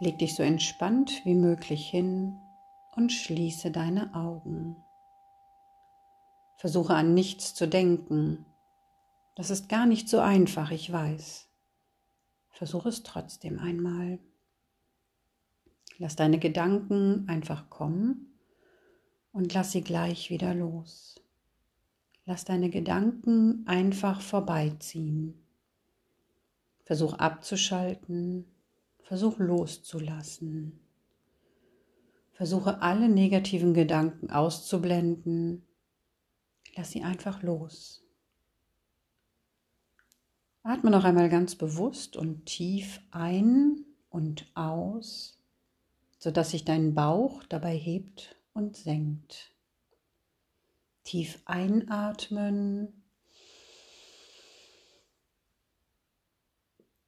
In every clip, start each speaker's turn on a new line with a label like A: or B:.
A: Leg dich so entspannt wie möglich hin und schließe deine Augen. Versuche an nichts zu denken. Das ist gar nicht so einfach, ich weiß. Versuche es trotzdem einmal. Lass deine Gedanken einfach kommen und lass sie gleich wieder los. Lass deine Gedanken einfach vorbeiziehen. Versuch abzuschalten, versuch loszulassen. Versuche alle negativen Gedanken auszublenden. Lass sie einfach los. Atme noch einmal ganz bewusst und tief ein und aus, sodass sich dein Bauch dabei hebt und senkt. Tief einatmen,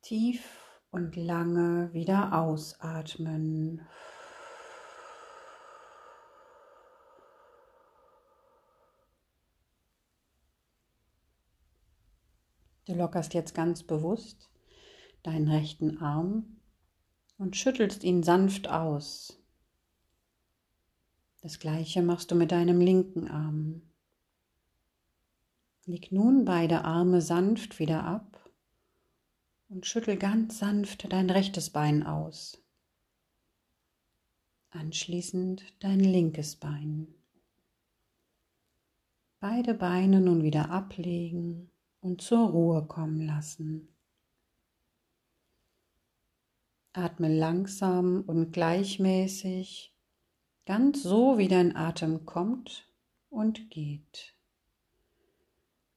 A: tief und lange wieder ausatmen. Du lockerst jetzt ganz bewusst deinen rechten Arm und schüttelst ihn sanft aus. Das gleiche machst du mit deinem linken Arm. Leg nun beide Arme sanft wieder ab und schüttel ganz sanft dein rechtes Bein aus. Anschließend dein linkes Bein. Beide Beine nun wieder ablegen und zur Ruhe kommen lassen. Atme langsam und gleichmäßig, ganz so wie dein Atem kommt und geht.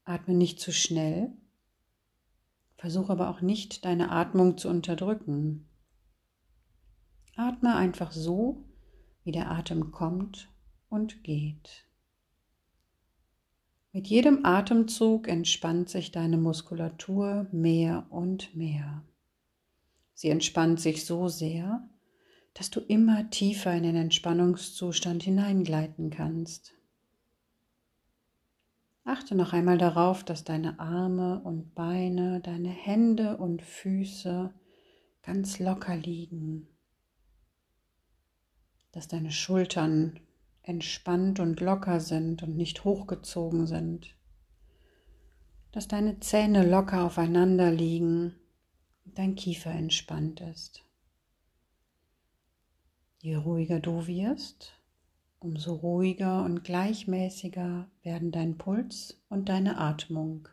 A: Atme nicht zu schnell, versuche aber auch nicht deine Atmung zu unterdrücken. Atme einfach so, wie der Atem kommt und geht. Mit jedem Atemzug entspannt sich deine Muskulatur mehr und mehr. Sie entspannt sich so sehr, dass du immer tiefer in den Entspannungszustand hineingleiten kannst. Achte noch einmal darauf, dass deine Arme und Beine, deine Hände und Füße ganz locker liegen, dass deine Schultern entspannt und locker sind und nicht hochgezogen sind, dass deine Zähne locker aufeinander liegen und dein Kiefer entspannt ist. Je ruhiger du wirst, umso ruhiger und gleichmäßiger werden dein Puls und deine Atmung.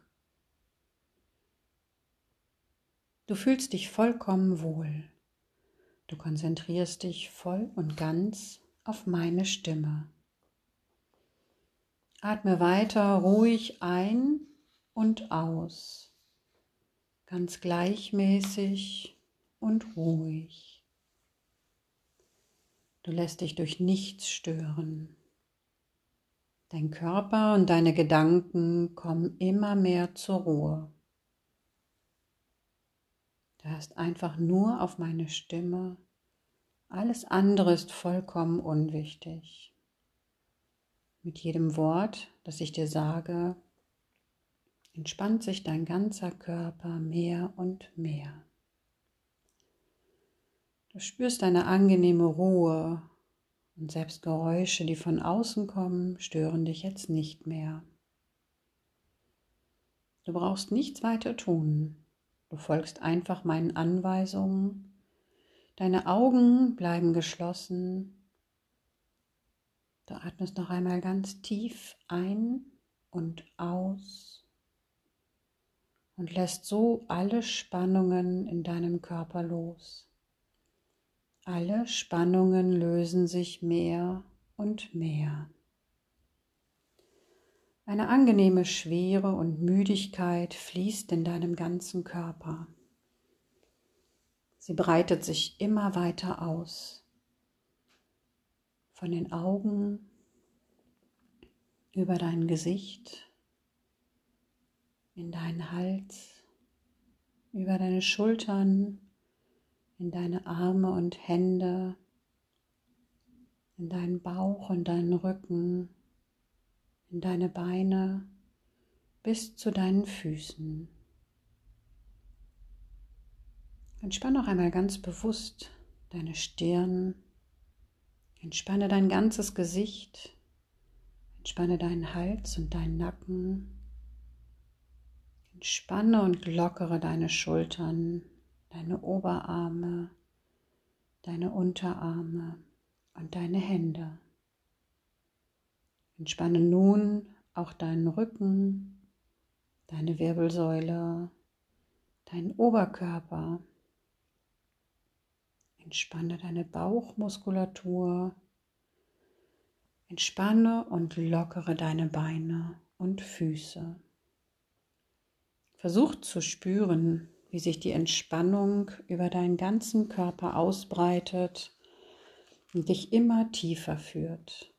A: Du fühlst dich vollkommen wohl. Du konzentrierst dich voll und ganz auf meine Stimme. Atme weiter ruhig ein und aus, ganz gleichmäßig und ruhig. Du lässt dich durch nichts stören. Dein Körper und deine Gedanken kommen immer mehr zur Ruhe. Du hörst einfach nur auf meine Stimme alles andere ist vollkommen unwichtig. Mit jedem Wort, das ich dir sage, entspannt sich dein ganzer Körper mehr und mehr. Du spürst eine angenehme Ruhe und selbst Geräusche, die von außen kommen, stören dich jetzt nicht mehr. Du brauchst nichts weiter tun. Du folgst einfach meinen Anweisungen Deine Augen bleiben geschlossen. Du atmest noch einmal ganz tief ein und aus und lässt so alle Spannungen in deinem Körper los. Alle Spannungen lösen sich mehr und mehr. Eine angenehme Schwere und Müdigkeit fließt in deinem ganzen Körper. Sie breitet sich immer weiter aus. Von den Augen über dein Gesicht, in deinen Hals, über deine Schultern, in deine Arme und Hände, in deinen Bauch und deinen Rücken, in deine Beine bis zu deinen Füßen. Entspann noch einmal ganz bewusst deine Stirn. Entspanne dein ganzes Gesicht. Entspanne deinen Hals und deinen Nacken. Entspanne und lockere deine Schultern, deine Oberarme, deine Unterarme und deine Hände. Entspanne nun auch deinen Rücken, deine Wirbelsäule, deinen Oberkörper. Entspanne deine Bauchmuskulatur. Entspanne und lockere deine Beine und Füße. Versuch zu spüren, wie sich die Entspannung über deinen ganzen Körper ausbreitet und dich immer tiefer führt.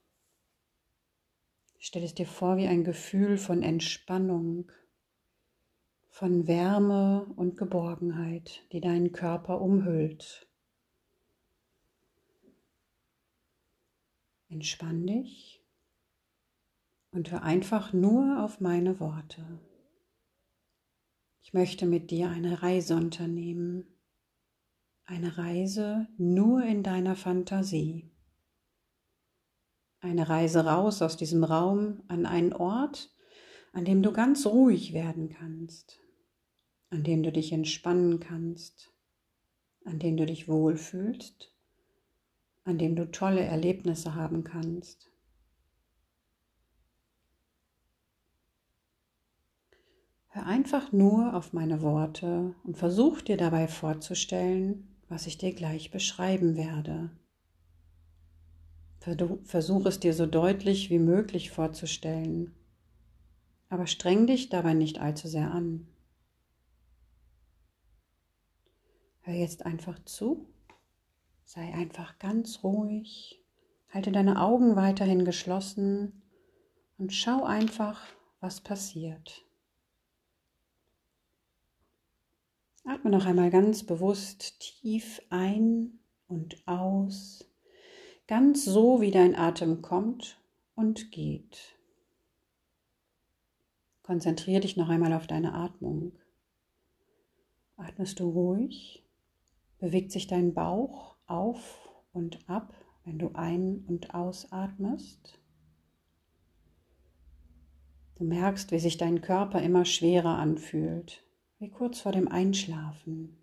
A: Stell es dir vor wie ein Gefühl von Entspannung, von Wärme und Geborgenheit, die deinen Körper umhüllt. Entspann dich und hör einfach nur auf meine Worte. Ich möchte mit dir eine Reise unternehmen. Eine Reise nur in deiner Fantasie. Eine Reise raus aus diesem Raum an einen Ort, an dem du ganz ruhig werden kannst, an dem du dich entspannen kannst, an dem du dich wohlfühlst, an dem du tolle Erlebnisse haben kannst. Hör einfach nur auf meine Worte und versuch dir dabei vorzustellen, was ich dir gleich beschreiben werde. Versuch es dir so deutlich wie möglich vorzustellen, aber streng dich dabei nicht allzu sehr an. Hör jetzt einfach zu, sei einfach ganz ruhig, halte deine Augen weiterhin geschlossen und schau einfach, was passiert. Atme noch einmal ganz bewusst tief ein und aus, ganz so wie dein Atem kommt und geht. Konzentriere dich noch einmal auf deine Atmung. Atmest du ruhig? Bewegt sich dein Bauch auf und ab, wenn du ein- und ausatmest? Du merkst, wie sich dein Körper immer schwerer anfühlt, wie kurz vor dem Einschlafen.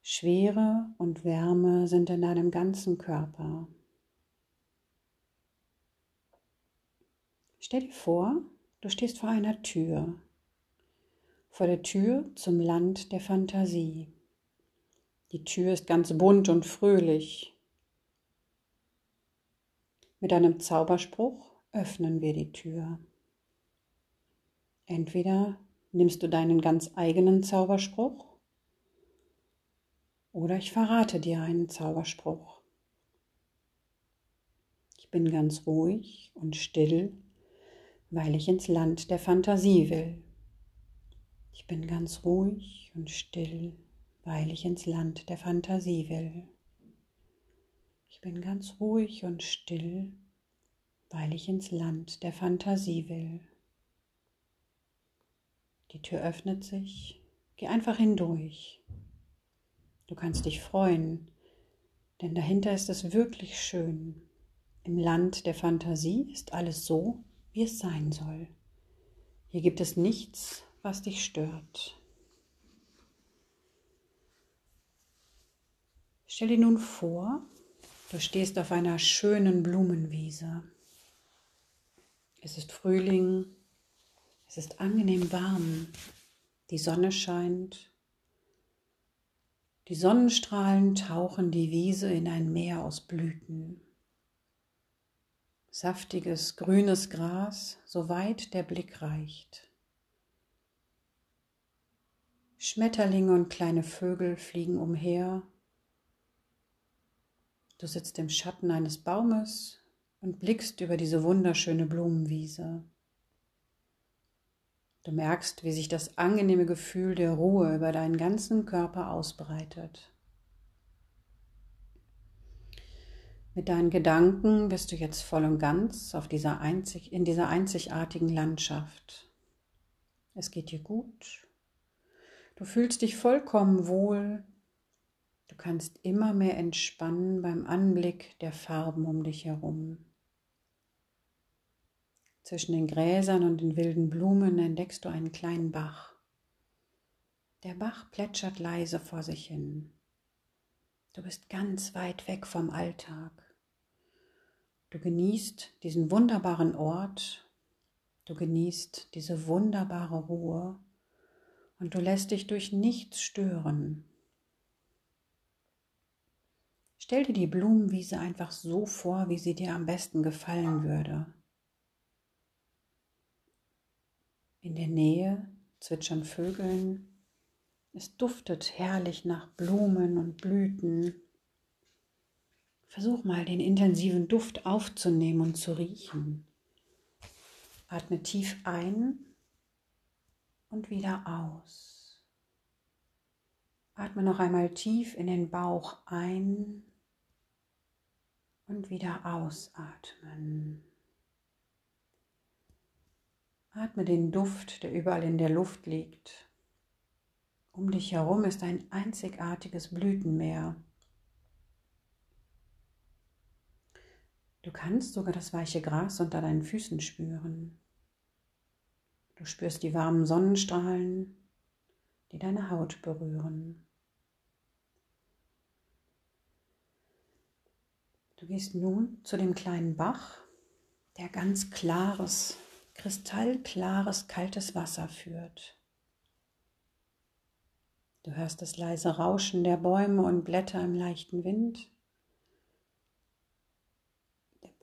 A: Schwere und Wärme sind in deinem ganzen Körper. Stell dir vor, du stehst vor einer Tür, vor der Tür zum Land der Fantasie. Die Tür ist ganz bunt und fröhlich. Mit einem Zauberspruch öffnen wir die Tür. Entweder Nimmst du deinen ganz eigenen Zauberspruch? Oder ich verrate dir einen Zauberspruch. Ich bin ganz ruhig und still, weil ich ins Land der Fantasie will. Ich bin ganz ruhig und still, weil ich ins Land der Fantasie will. Ich bin ganz ruhig und still, weil ich ins Land der Fantasie will. Die Tür öffnet sich. Geh einfach hindurch. Du kannst dich freuen, denn dahinter ist es wirklich schön. Im Land der Fantasie ist alles so, wie es sein soll. Hier gibt es nichts, was dich stört. Stell dir nun vor, du stehst auf einer schönen Blumenwiese. Es ist Frühling, es ist angenehm warm. Die Sonne scheint. Die Sonnenstrahlen tauchen die Wiese in ein Meer aus Blüten. Saftiges, grünes Gras, soweit der Blick reicht. Schmetterlinge und kleine Vögel fliegen umher. Du sitzt im Schatten eines Baumes und blickst über diese wunderschöne Blumenwiese. Du merkst, wie sich das angenehme Gefühl der Ruhe über deinen ganzen Körper ausbreitet. Mit deinen Gedanken bist du jetzt voll und ganz auf dieser einzig, in dieser einzigartigen Landschaft. Es geht dir gut. Du fühlst dich vollkommen wohl. Du kannst immer mehr entspannen beim Anblick der Farben um dich herum. Zwischen den Gräsern und den wilden Blumen entdeckst du einen kleinen Bach. Der Bach plätschert leise vor sich hin. Du bist ganz weit weg vom Alltag. Du genießt diesen wunderbaren Ort, du genießt diese wunderbare Ruhe und du lässt dich durch nichts stören. Stell dir die Blumenwiese einfach so vor, wie sie dir am besten gefallen würde. In der Nähe zwitschern Vögeln, es duftet herrlich nach Blumen und Blüten. Versuch mal den intensiven Duft aufzunehmen und zu riechen. Atme tief ein und wieder aus. Atme noch einmal tief in den Bauch ein und wieder ausatmen. Atme den Duft, der überall in der Luft liegt. Um dich herum ist ein einzigartiges Blütenmeer. Du kannst sogar das weiche Gras unter deinen Füßen spüren. Du spürst die warmen Sonnenstrahlen, die deine Haut berühren. Du gehst nun zu dem kleinen Bach, der ganz klares, kristallklares, kaltes Wasser führt. Du hörst das leise Rauschen der Bäume und Blätter im leichten Wind.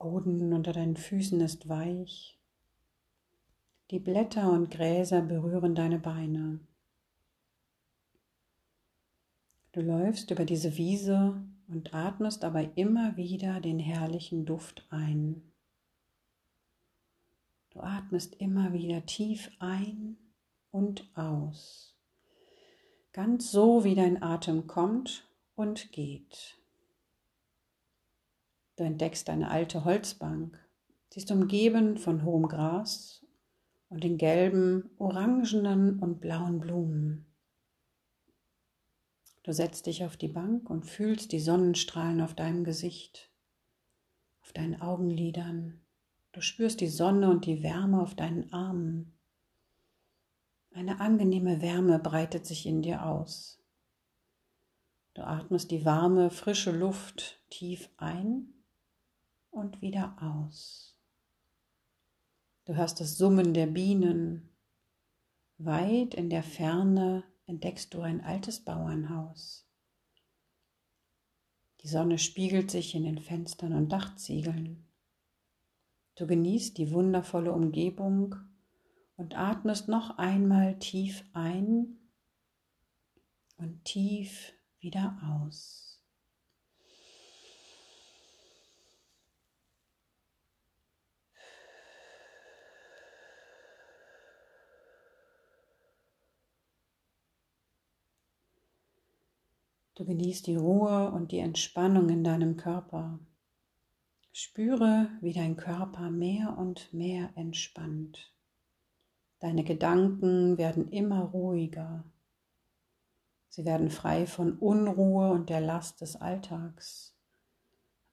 A: Boden unter deinen Füßen ist weich. Die Blätter und Gräser berühren deine Beine. Du läufst über diese Wiese und atmest aber immer wieder den herrlichen Duft ein. Du atmest immer wieder tief ein und aus. Ganz so, wie dein Atem kommt und geht. Du entdeckst eine alte Holzbank. Sie ist umgeben von hohem Gras und den gelben, orangenen und blauen Blumen. Du setzt dich auf die Bank und fühlst die Sonnenstrahlen auf deinem Gesicht, auf deinen Augenlidern. Du spürst die Sonne und die Wärme auf deinen Armen. Eine angenehme Wärme breitet sich in dir aus. Du atmest die warme, frische Luft tief ein und wieder aus. Du hörst das Summen der Bienen. Weit in der Ferne entdeckst du ein altes Bauernhaus. Die Sonne spiegelt sich in den Fenstern und Dachziegeln. Du genießt die wundervolle Umgebung und atmest noch einmal tief ein und tief wieder aus. Du genießt die Ruhe und die Entspannung in deinem Körper. Spüre, wie dein Körper mehr und mehr entspannt. Deine Gedanken werden immer ruhiger. Sie werden frei von Unruhe und der Last des Alltags.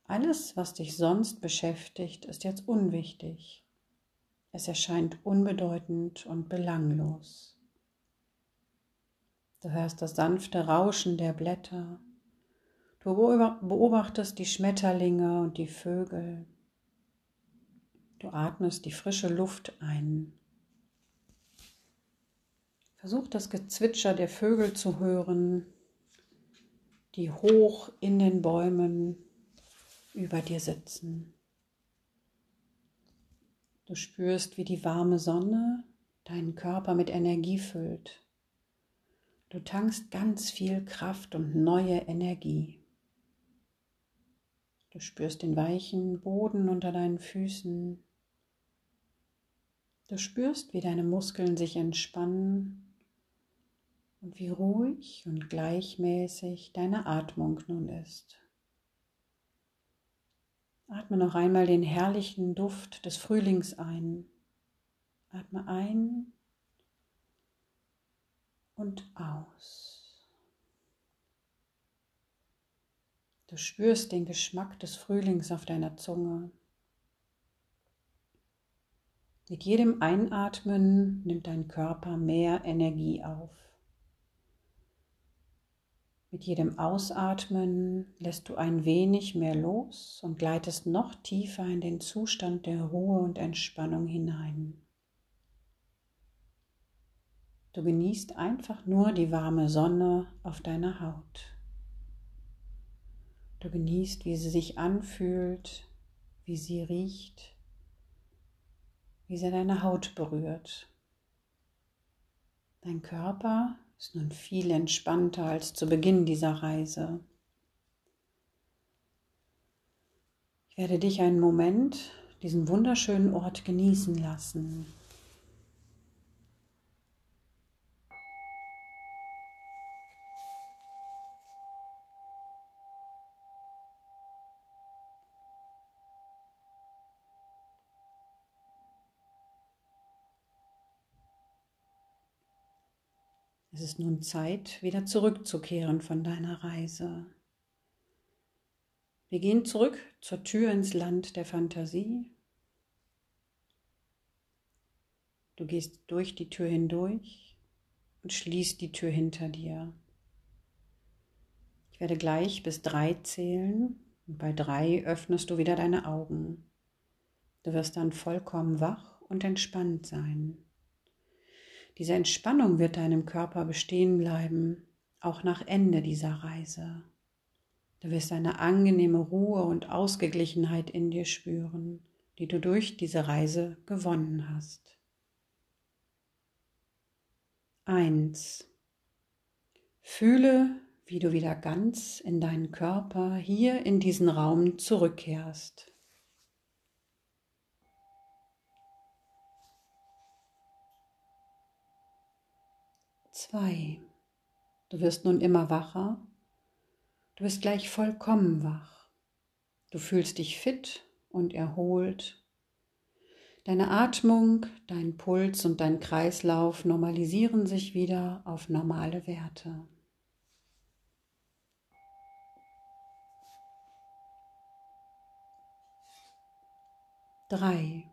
A: Alles, was dich sonst beschäftigt, ist jetzt unwichtig. Es erscheint unbedeutend und belanglos. Du hörst das sanfte Rauschen der Blätter. Du beobachtest die Schmetterlinge und die Vögel. Du atmest die frische Luft ein. Versuch das Gezwitscher der Vögel zu hören, die hoch in den Bäumen über dir sitzen. Du spürst, wie die warme Sonne deinen Körper mit Energie füllt. Du tankst ganz viel Kraft und neue Energie. Du spürst den weichen Boden unter deinen Füßen. Du spürst, wie deine Muskeln sich entspannen und wie ruhig und gleichmäßig deine Atmung nun ist. Atme noch einmal den herrlichen Duft des Frühlings ein. Atme ein und aus. Du spürst den Geschmack des Frühlings auf deiner Zunge. Mit jedem Einatmen nimmt dein Körper mehr Energie auf. Mit jedem Ausatmen lässt du ein wenig mehr los und gleitest noch tiefer in den Zustand der Ruhe und Entspannung hinein. Du genießt einfach nur die warme Sonne auf deiner Haut. Du genießt, wie sie sich anfühlt, wie sie riecht, wie sie deine Haut berührt. Dein Körper ist nun viel entspannter als zu Beginn dieser Reise. Ich werde dich einen Moment diesen wunderschönen Ort genießen lassen. Es ist nun Zeit, wieder zurückzukehren von deiner Reise. Wir gehen zurück zur Tür ins Land der Fantasie. Du gehst durch die Tür hindurch und schließt die Tür hinter dir. Ich werde gleich bis drei zählen und bei drei öffnest du wieder deine Augen. Du wirst dann vollkommen wach und entspannt sein. Diese Entspannung wird deinem Körper bestehen bleiben, auch nach Ende dieser Reise. Du wirst eine angenehme Ruhe und Ausgeglichenheit in dir spüren, die du durch diese Reise gewonnen hast. 1. Fühle, wie du wieder ganz in deinen Körper hier in diesen Raum zurückkehrst. 2. Du wirst nun immer wacher. Du bist gleich vollkommen wach. Du fühlst dich fit und erholt. Deine Atmung, dein Puls und dein Kreislauf normalisieren sich wieder auf normale Werte. Drei.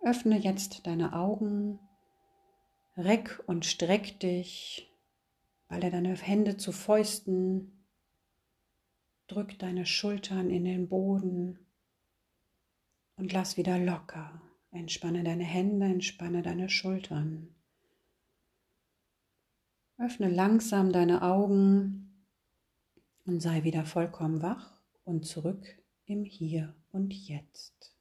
A: Öffne jetzt deine Augen Reck und streck dich, balle deine Hände zu Fäusten, drück deine Schultern in den Boden und lass wieder locker. Entspanne deine Hände, entspanne deine Schultern. Öffne langsam deine Augen und sei wieder vollkommen wach und zurück im Hier und Jetzt.